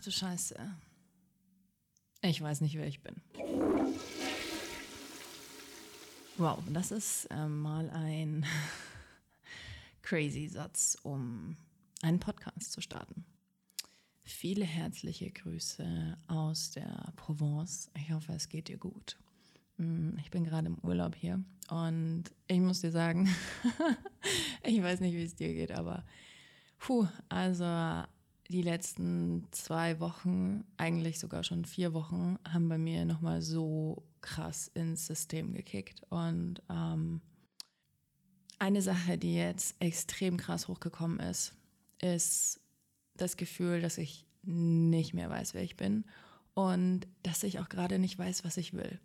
Ach du Scheiße. Ich weiß nicht, wer ich bin. Wow, das ist äh, mal ein crazy Satz, um einen Podcast zu starten. Viele herzliche Grüße aus der Provence. Ich hoffe, es geht dir gut. Mm, ich bin gerade im Urlaub hier und ich muss dir sagen, ich weiß nicht, wie es dir geht, aber puh, also die letzten zwei Wochen, eigentlich sogar schon vier Wochen, haben bei mir nochmal so krass ins System gekickt. Und ähm, eine Sache, die jetzt extrem krass hochgekommen ist, ist das Gefühl, dass ich nicht mehr weiß, wer ich bin und dass ich auch gerade nicht weiß, was ich will.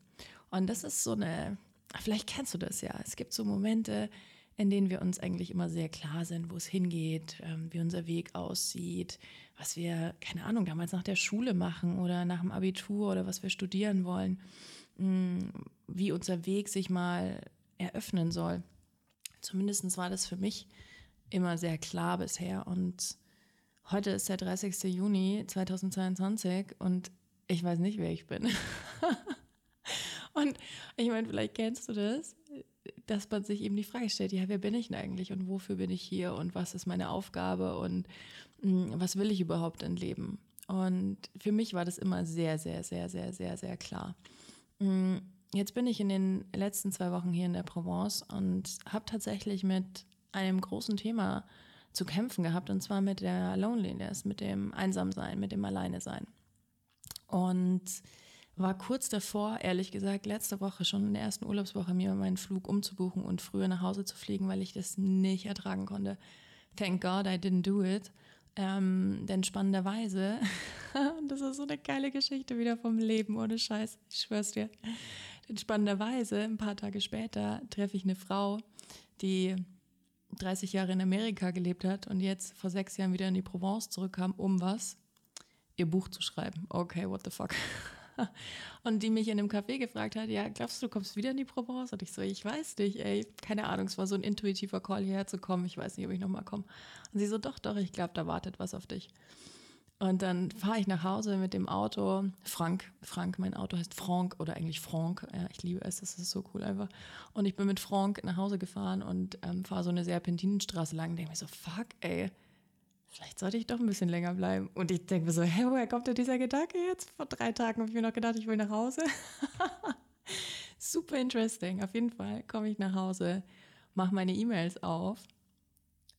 Und das ist so eine, vielleicht kennst du das ja. Es gibt so Momente, in denen wir uns eigentlich immer sehr klar sind, wo es hingeht, ähm, wie unser Weg aussieht, was wir, keine Ahnung, damals nach der Schule machen oder nach dem Abitur oder was wir studieren wollen, mm, wie unser Weg sich mal eröffnen soll. Zumindest war das für mich immer sehr klar bisher. Und heute ist der 30. Juni 2022 und ich weiß nicht, wer ich bin. und ich meine, vielleicht kennst du das dass man sich eben die Frage stellt, ja, wer bin ich denn eigentlich und wofür bin ich hier und was ist meine Aufgabe und mh, hm, was will ich überhaupt im Leben? Und für mich war das immer sehr, sehr, sehr, sehr, sehr, sehr klar. Mh, hm, jetzt bin ich in den letzten zwei Wochen hier in der Provence und habe tatsächlich mit einem großen Thema zu kämpfen gehabt und zwar mit der Loneliness, mit dem Einsamsein, mit dem Alleinesein. Und war kurz davor, ehrlich gesagt, letzte Woche schon in der ersten Urlaubswoche mir meinen Flug umzubuchen und früher nach Hause zu fliegen, weil ich das nicht ertragen konnte. Thank God I didn't do it. Ähm, denn spannenderweise, das ist so eine geile Geschichte wieder vom Leben, ohne Scheiß, ich schwör's dir. Denn spannenderweise, ein paar Tage später, treffe ich eine Frau, die 30 Jahre in Amerika gelebt hat und jetzt vor sechs Jahren wieder in die Provence zurückkam, um was? Ihr Buch zu schreiben. Okay, what the fuck. und die mich in einem Café gefragt hat, ja, glaubst du, du kommst wieder in die Provence? Und ich so, ich weiß nicht, ey, keine Ahnung, es war so ein intuitiver Call hierher zu kommen, ich weiß nicht, ob ich nochmal komme. Und sie so, doch, doch, ich glaube, da wartet was auf dich. Und dann fahre ich nach Hause mit dem Auto. Frank, Frank, mein Auto heißt Frank oder eigentlich Frank. Ja, ich liebe es, das ist so cool einfach. Und ich bin mit Frank nach Hause gefahren und ähm, fahre so eine Serpentinenstraße lang. Denke mir so, fuck, ey, vielleicht sollte ich doch ein bisschen länger bleiben. Und ich denke mir so, hä, woher kommt denn dieser Gedanke jetzt? Vor drei Tagen habe ich mir noch gedacht, ich will nach Hause. Super interesting. Auf jeden Fall komme ich nach Hause, mache meine E-Mails auf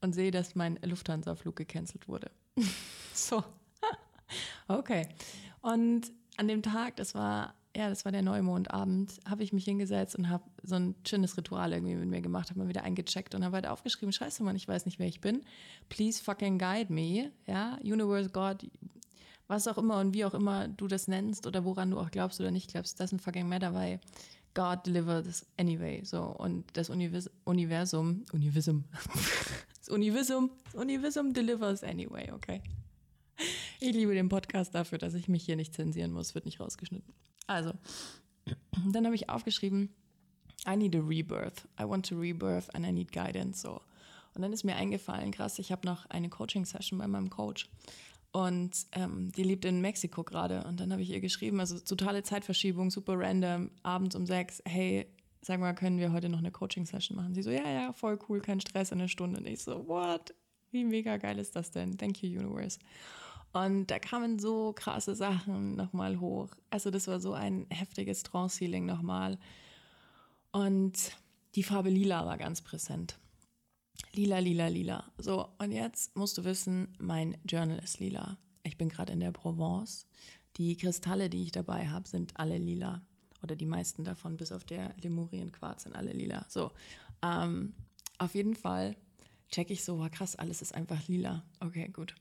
und sehe, dass mein Lufthansa-Flug gecancelt wurde. so. okay. Und an dem Tag, das war ja, das war der Neumondabend, habe ich mich hingesetzt und habe so ein schönes Ritual irgendwie mit mir gemacht, habe mal wieder eingecheckt und habe weiter aufgeschrieben, scheiße Mann, ich weiß nicht, wer ich bin. Please fucking guide me, ja, Universe, God, was auch immer und wie auch immer du das nennst oder woran du auch glaubst oder nicht glaubst, doesn't fucking matter, weil God delivers anyway, so und das Univers Universum, Universum, das Universum, das Universum delivers anyway, okay. Ich liebe den Podcast dafür, dass ich mich hier nicht zensieren muss, wird nicht rausgeschnitten. Also, dann habe ich aufgeschrieben, I need a rebirth. I want to rebirth and I need guidance. So. Und dann ist mir eingefallen, krass, ich habe noch eine Coaching-Session bei meinem Coach. Und ähm, die lebt in Mexiko gerade. Und dann habe ich ihr geschrieben, also totale Zeitverschiebung, super random, abends um sechs, hey, sag mal, können wir heute noch eine Coaching-Session machen? Sie so, ja, ja, voll cool, kein Stress, in einer Stunde. Und ich so, what? Wie mega geil ist das denn? Thank you, Universe. Und da kamen so krasse Sachen nochmal hoch. Also das war so ein heftiges Trance-Healing nochmal. Und die Farbe Lila war ganz präsent. Lila, lila, lila. So, und jetzt musst du wissen, mein Journal ist lila. Ich bin gerade in der Provence. Die Kristalle, die ich dabei habe, sind alle lila. Oder die meisten davon, bis auf der Lemurien-Quarz, sind alle lila. So, ähm, auf jeden Fall check ich so, war krass, alles ist einfach lila. Okay, gut.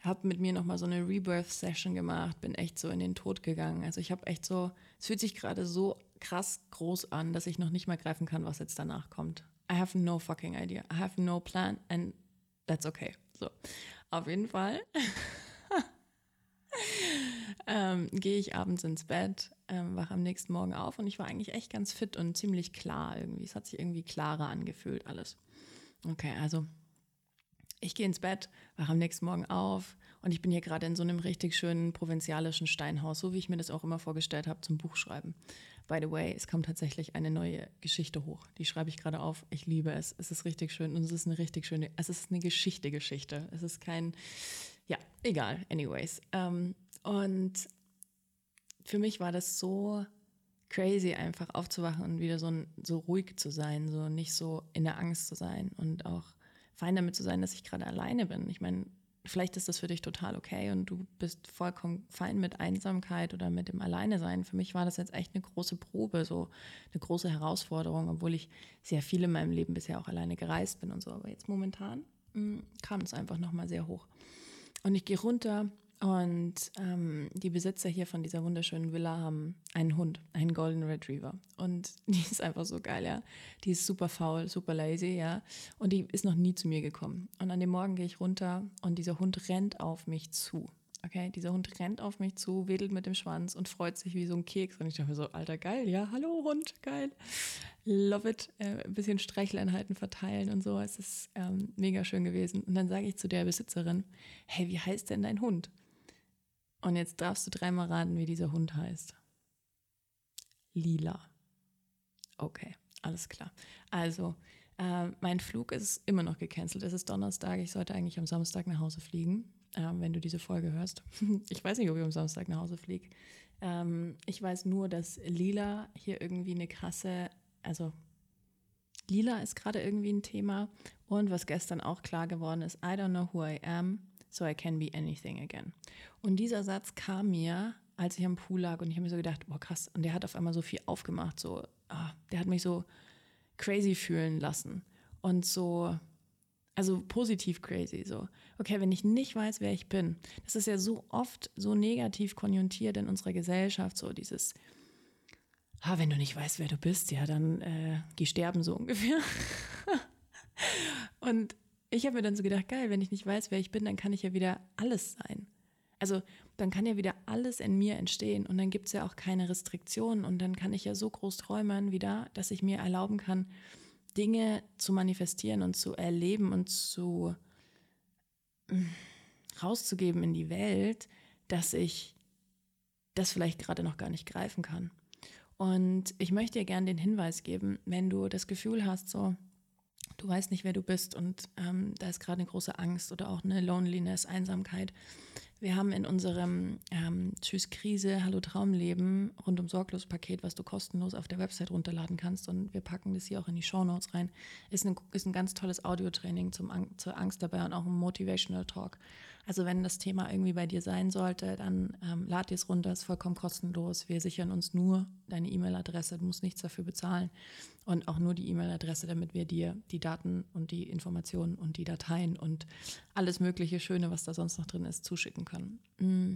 Hab mit mir nochmal so eine Rebirth-Session gemacht, bin echt so in den Tod gegangen. Also ich habe echt so, es fühlt sich gerade so krass groß an, dass ich noch nicht mal greifen kann, was jetzt danach kommt. I have no fucking idea. I have no plan and that's okay. So, auf jeden Fall ähm, gehe ich abends ins Bett, ähm, wache am nächsten Morgen auf und ich war eigentlich echt ganz fit und ziemlich klar irgendwie. Es hat sich irgendwie klarer angefühlt alles. Okay, also ich gehe ins Bett, wache am nächsten Morgen auf Und ich bin hier gerade in so einem richtig schönen provinzialischen Steinhaus, so wie ich mir das auch immer vorgestellt habe zum Buchschreiben. By the way, es kommt tatsächlich eine neue Geschichte hoch. Die schreibe ich gerade auf. Ich liebe es. Es ist richtig schön und es ist eine richtig schöne, es ist eine Geschichte-Geschichte. Es ist kein, ja, egal, anyways. Ähm, und für mich war das so crazy, einfach aufzuwachen und wieder so, so ruhig zu sein, so nicht so in der Angst zu sein und auch fein damit zu sein, dass ich gerade alleine bin. Ich meine, vielleicht ist das für dich total okay und du bist vollkommen fein mit Einsamkeit oder mit dem Alleinesein. Für mich war das jetzt echt eine große Probe, so eine große Herausforderung, obwohl ich sehr viel in meinem Leben bisher auch alleine gereist bin und so. Aber jetzt momentan mh, hm, kam es einfach nochmal sehr hoch. Und ich gehe runter und ähm, die Besitzer hier von dieser wunderschönen Villa haben einen Hund, einen Golden Retriever. Und die ist einfach so geil, ja. Die ist super faul, super lazy, ja. Und die ist noch nie zu mir gekommen. Und an dem Morgen gehe ich runter und dieser Hund rennt auf mich zu. Okay, dieser Hund rennt auf mich zu, wedelt mit dem Schwanz und freut sich wie so ein Keks. Und ich dachte mir so, alter, geil, ja, hallo Hund, geil. Love it. Äh, ein bisschen Streicheleinheiten verteilen und so. Es ist ähm, mega schön gewesen. Und dann sage ich zu der Besitzerin, hey, wie heißt denn dein Hund? Und jetzt darfst du dreimal raten, wie dieser Hund heißt. Lila. Okay, alles klar. Also, äh, mein Flug ist immer noch gecancelt. Es ist Donnerstag. Ich sollte eigentlich am Samstag nach Hause fliegen, äh, wenn du diese Folge hörst. ich weiß nicht, ob ich am Samstag nach Hause fliege. Ähm, ich weiß nur, dass Lila hier irgendwie eine krasse, also Lila ist gerade irgendwie ein Thema. Und was gestern auch klar geworden ist, I don't know who I am so I can be anything again. Und dieser Satz kam mir, als ich am Pool lag und ich habe mir so gedacht, boah krass, und der hat auf einmal so viel aufgemacht, so, ah, der hat mich so crazy fühlen lassen und so, also positiv crazy, so, okay, wenn ich nicht weiß, wer ich bin, das ist ja so oft so negativ konjunktiert in unserer Gesellschaft, so dieses, ah, wenn du nicht weißt, wer du bist, ja, dann äh, geh sterben so ungefähr. und ich habe mir dann so gedacht, geil, wenn ich nicht weiß, wer ich bin, dann kann ich ja wieder alles sein. Also dann kann ja wieder alles in mir entstehen und dann gibt es ja auch keine Restriktionen und dann kann ich ja so groß träumen wieder, dass ich mir erlauben kann, Dinge zu manifestieren und zu erleben und zu mm, rauszugeben in die Welt, dass ich das vielleicht gerade noch gar nicht greifen kann. Und ich möchte dir gerne den Hinweis geben, wenn du das Gefühl hast, so, du weißt nicht, wer du bist und ähm, da ist gerade eine große Angst oder auch eine Loneliness, Einsamkeit. Wir haben in unserem ähm, Tschüss Krise, Hallo Traumleben rundum sorglos Paket, was du kostenlos auf der Website runterladen kannst und wir packen das hier auch in die Show Notes rein, ist ein, ist ein ganz tolles Audiotraining zum, zur Angst dabei und auch ein Motivational Talk. Also wenn das Thema irgendwie bei dir sein sollte, dann ähm, lad dir es runter, ist vollkommen kostenlos. Wir sichern uns nur deine E-Mail-Adresse, du musst nichts dafür bezahlen und auch nur die E-Mail-Adresse, damit wir dir die Daten und die Informationen und die Dateien und alles mögliche Schöne, was da sonst noch drin ist, zuschicken können. Mm.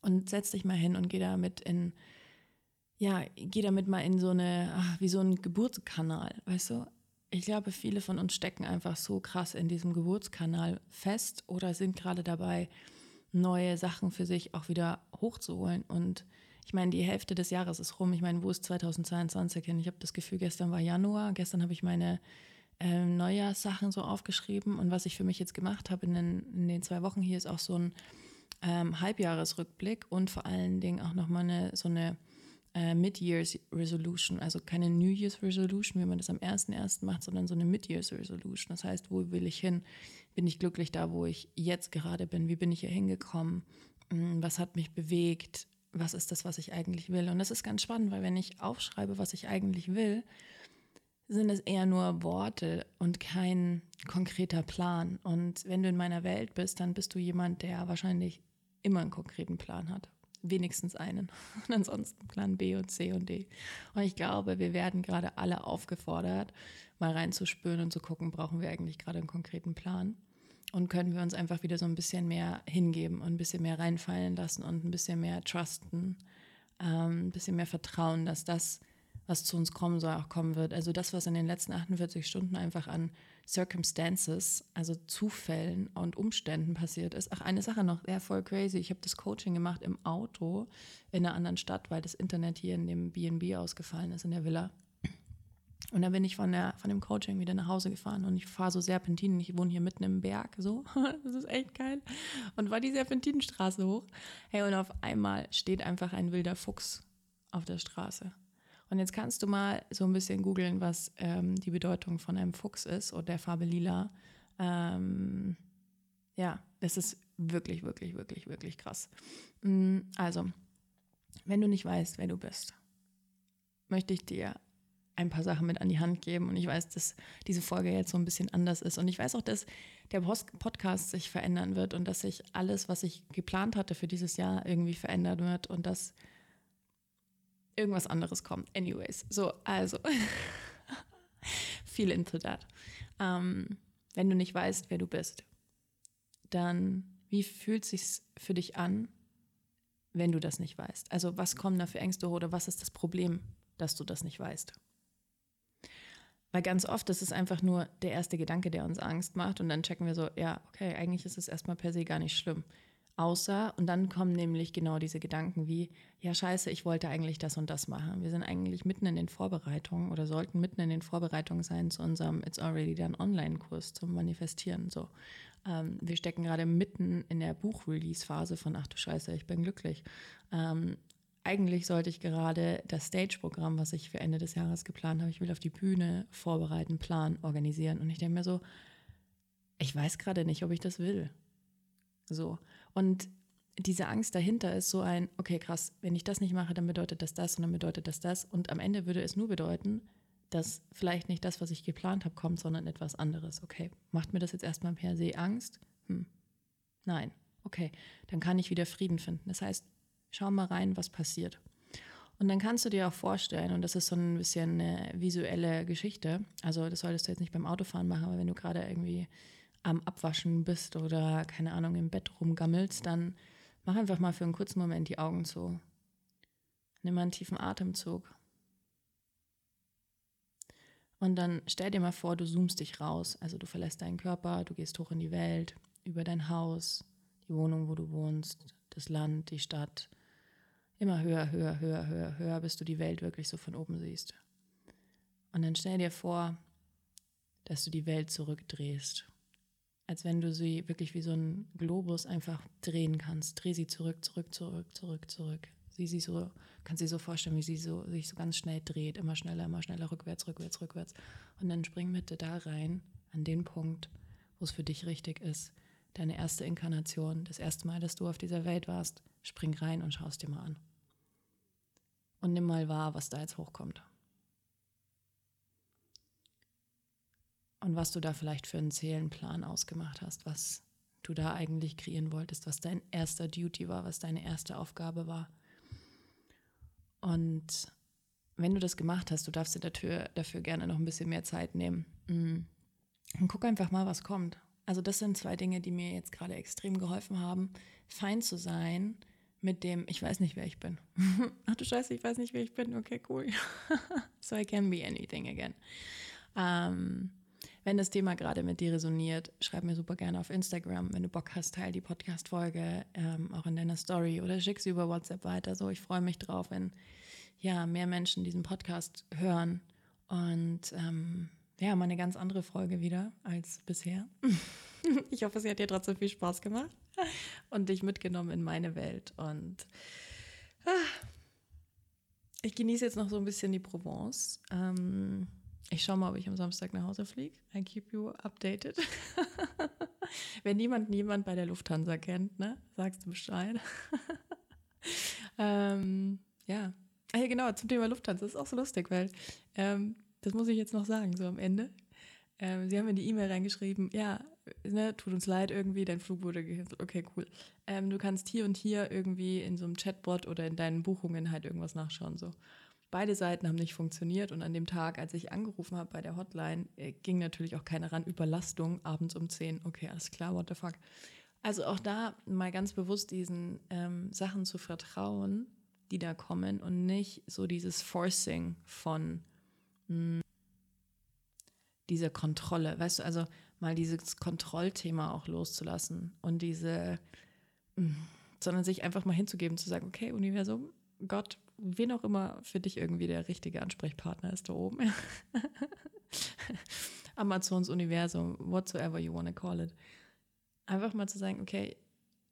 Und setz dich mal hin und geh damit in, ja, geh damit mal in so eine, ach, wie so ein Geburtskanal, weißt du? Ich glaube, viele von uns stecken einfach so krass in diesem Geburtskanal fest oder sind gerade dabei, neue Sachen für sich auch wieder hochzuholen und ich meine, die Hälfte des Jahres ist rum. Ich meine, wo ist 2022 hin? Ich habe das Gefühl, gestern war Januar. Gestern habe ich meine äh, Neujahrssachen so aufgeschrieben. Und was ich für mich jetzt gemacht habe in den, in den zwei Wochen hier, ist auch so ein ähm, Halbjahresrückblick und vor allen Dingen auch nochmal eine, so eine äh, Mid-Years Resolution. Also keine New Year's Resolution, wie man das am 1.1. macht, sondern so eine Mid-Year's Resolution. Das heißt, wo will ich hin? Bin ich glücklich da, wo ich jetzt gerade bin? Wie bin ich hier hingekommen? Hm, was hat mich bewegt? was ist das, was ich eigentlich will. Und das ist ganz spannend, weil wenn ich aufschreibe, was ich eigentlich will, sind es eher nur Worte und kein konkreter Plan. Und wenn du in meiner Welt bist, dann bist du jemand, der wahrscheinlich immer einen konkreten Plan hat. Wenigstens einen. Und ansonsten Plan B und C und D. Und ich glaube, wir werden gerade alle aufgefordert, mal reinzuspüren und zu gucken, brauchen wir eigentlich gerade einen konkreten Plan und können wir uns einfach wieder so ein bisschen mehr hingeben und ein bisschen mehr reinfallen lassen und ein bisschen mehr trusten, ähm, ein bisschen mehr vertrauen, dass das, was zu uns kommen soll, auch kommen wird. Also das, was in den letzten 48 Stunden einfach an Circumstances, also Zufällen und Umständen passiert ist. Ach, eine Sache noch, ja, voll crazy. Ich habe das Coaching gemacht im Auto in einer anderen Stadt, weil das Internet hier in dem BNB ausgefallen ist, in der Villa. Und dann bin ich von, der, von dem Coaching wieder nach Hause gefahren und ich fahre so Serpentinen. Ich wohne hier mitten im Berg, so. Das ist echt geil. Und war die Serpentinenstraße hoch. Hey, und auf einmal steht einfach ein wilder Fuchs auf der Straße. Und jetzt kannst du mal so ein bisschen googeln, was ähm, die Bedeutung von einem Fuchs ist oder der Farbe lila. Ähm, ja, das ist wirklich, wirklich, wirklich, wirklich krass. Mm, also, wenn du nicht weißt, wer du bist, möchte ich dir ein paar Sachen mit an die Hand geben. Und ich weiß, dass diese Folge jetzt so ein bisschen anders ist. Und ich weiß auch, dass der Podcast sich verändern wird und dass sich alles, was ich geplant hatte für dieses Jahr, irgendwie verändern wird und dass irgendwas anderes kommt. Anyways, so, also, viel into that. Ähm, wenn du nicht weißt, wer du bist, dann wie fühlt es sich für dich an, wenn du das nicht weißt? Also was kommen da für Ängste oder was ist das Problem, dass du das nicht weißt? Weil ganz oft ist es einfach nur der erste Gedanke, der uns Angst macht und dann checken wir so, ja, okay, eigentlich ist es erstmal per se gar nicht schlimm. Außer, und dann kommen nämlich genau diese Gedanken wie, ja scheiße, ich wollte eigentlich das und das machen. Wir sind eigentlich mitten in den Vorbereitungen oder sollten mitten in den Vorbereitungen sein zu unserem It's Already Done Online-Kurs zum Manifestieren. So, ähm, wir stecken gerade mitten in der Buch-Release-Phase von Ach du Scheiße, ich bin glücklich. Ähm, eigentlich sollte ich gerade das Stage-Programm, was ich für Ende des Jahres geplant habe, ich will auf die Bühne vorbereiten, planen, organisieren. Und ich denke mir so, ich weiß gerade nicht, ob ich das will. So. Und diese Angst dahinter ist so ein, okay, krass, wenn ich das nicht mache, dann bedeutet das das und dann bedeutet das das. Und am Ende würde es nur bedeuten, dass vielleicht nicht das, was ich geplant habe, kommt, sondern etwas anderes. Okay, macht mir das jetzt erstmal per se Angst? Hm. Nein. Okay, dann kann ich wieder Frieden finden. Das heißt, schau mal rein, was passiert. Und dann kannst du dir auch vorstellen, und das ist so ein bisschen eine visuelle Geschichte, also das solltest du jetzt nicht beim Autofahren machen, aber wenn du gerade irgendwie am Abwaschen bist oder keine Ahnung im Bett rumgammelst, dann mach einfach mal für einen kurzen Moment die Augen zu. Nimm mal einen tiefen Atemzug und dann stell dir mal vor, du zoomst dich raus. Also du verlässt deinen Körper, du gehst hoch in die Welt, über dein Haus, die Wohnung, wo du wohnst, das Land, die Stadt. Immer höher, höher, höher, höher, höher, bis du die Welt wirklich so von oben siehst. Und dann stell dir vor, dass du die Welt zurückdrehst. Als wenn du sie wirklich wie so ein Globus einfach drehen kannst. Dreh sie zurück, zurück, zurück, zurück, zurück sie sich so, kannst dir so vorstellen, wie sie so, sich so ganz schnell dreht, immer schneller, immer schneller, rückwärts, rückwärts, rückwärts. Und dann spring bitte da rein, an den Punkt, wo es für dich richtig ist. Deine erste Inkarnation, das erste Mal, dass du auf dieser Welt warst, spring rein und schaust dir mal an. Und nimm mal wahr, was da jetzt hochkommt. Und was du da vielleicht für einen Seelenplan ausgemacht hast, was du da eigentlich kreieren wolltest, was dein erster Duty war, was deine erste Aufgabe war. Und wenn du das gemacht hast, du darfst dir dafür, dafür gerne noch ein bisschen mehr Zeit nehmen. Mm. Und guck einfach mal, was kommt. Also das sind zwei Dinge, die mir jetzt gerade extrem geholfen haben, fein zu sein mit dem, ich weiß nicht, wer ich bin. Ach du Scheiße, ich weiß nicht, wer ich bin. Okay, cool. so I can be anything again. Ähm, wenn das Thema gerade mit dir resoniert, schreib mir super gerne auf Instagram. Wenn du Bock hast, teil die Podcast-Folge ähm, auch in deiner Story oder schick sie über WhatsApp weiter. So, ich freue mich drauf, wenn ja mehr Menschen diesen Podcast hören. Und ähm, ja, mal eine ganz andere Folge wieder als bisher. ich hoffe, sie hat dir trotzdem viel Spaß gemacht und dich mitgenommen in meine Welt. Und ah, ich genieße jetzt noch so ein bisschen die Provence. Ähm, ich schaue mal, ob ich am Samstag nach Hause fliege. I keep you updated. Wenn niemand niemand bei der Lufthansa kennt, ne, sagst du Bescheid. ähm, ja. Ah, ja, genau, zum Thema Lufthansa. Das ist auch so lustig, weil ähm, das muss ich jetzt noch sagen, so am Ende. Ähm, sie haben in die E-Mail reingeschrieben, ja, ne, tut uns leid irgendwie, dein Flug wurde gecancelt. Okay, cool. Ähm, du kannst hier und hier irgendwie in so einem Chatbot oder in deinen Buchungen halt irgendwas nachschauen. So. Beide Seiten haben nicht funktioniert und an dem Tag, als ich angerufen habe bei der Hotline, äh, ging natürlich auch keiner ran. Überlastung abends um 10. Okay, alles klar, what the fuck. Also auch da mal ganz bewusst diesen ähm, Sachen zu vertrauen, die da kommen und nicht so dieses Forcing von hm, dieser Kontrolle. Weißt du, also mal dieses Kontrollthema auch loszulassen und diese, mh, hm, sondern sich einfach mal hinzugeben, zu sagen, okay, Universum, Gott, wen auch immer für dich irgendwie der richtige Ansprechpartner ist da oben. Amazons Universum, whatsoever you want to call it. Einfach mal zu sagen, okay,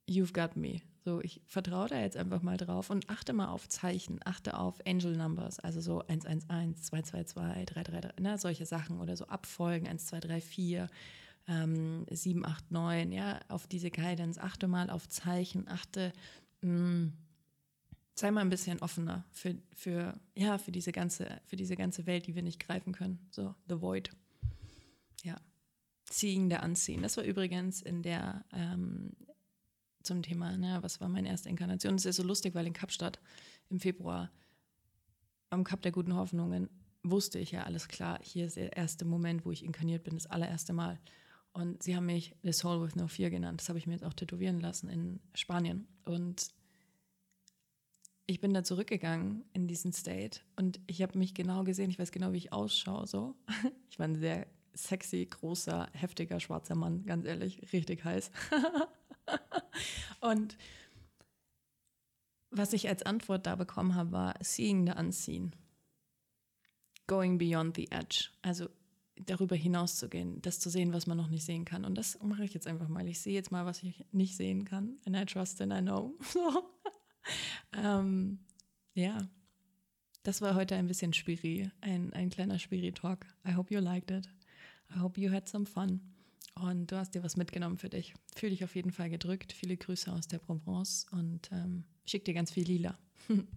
you've got me. So, ich vertraue da jetzt einfach mal drauf und achte mal auf Zeichen, achte auf Angel Numbers, also so 111, 222, 333, ne, solche Sachen oder so Abfolgen, 1, 2, 3, 4, ähm, 7, 8, 9, ja, auf diese Guidance, achte mal auf Zeichen, achte, mh, mm, sei mal ein bisschen offener für, für, ja, für diese ganze, für diese ganze Welt, die wir nicht greifen können. So, The Void. Ja. Seeing the Unseen. Das war übrigens in der ähm, zum Thema, ne, was war meine erste Inkarnation. Das ist so lustig, weil in Kapstadt im Februar am Kap der guten Hoffnungen wusste ich ja alles klar, hier ist der erste Moment, wo ich inkarniert bin, das allererste Mal. Und sie haben mich The Soul with No Fear genannt. Das habe ich mir jetzt auch tätowieren lassen in Spanien. Und ich bin da zurückgegangen in diesen State und ich habe mich genau gesehen, ich weiß genau, wie ich ausschaue. So. Ich war ein sehr sexy, großer, heftiger, schwarzer Mann, ganz ehrlich, richtig heiß. und was ich als Antwort da bekommen habe, war Seeing the Unseen. Going beyond the edge. Also darüber hinaus zu gehen, das zu sehen, was man noch nicht sehen kann. Und das mache ich jetzt einfach mal. Ich sehe jetzt mal, was ich nicht sehen kann. And I trust and I know. So. Ähm, ja, das war heute ein bisschen Spiri, ein, ein kleiner Spiri-Talk. I hope you liked it. I hope you had some fun. Und du hast dir was mitgenommen für dich. Fühl dich auf jeden Fall gedrückt. Viele Grüße aus der Provence und ähm, schick dir ganz viel Lila.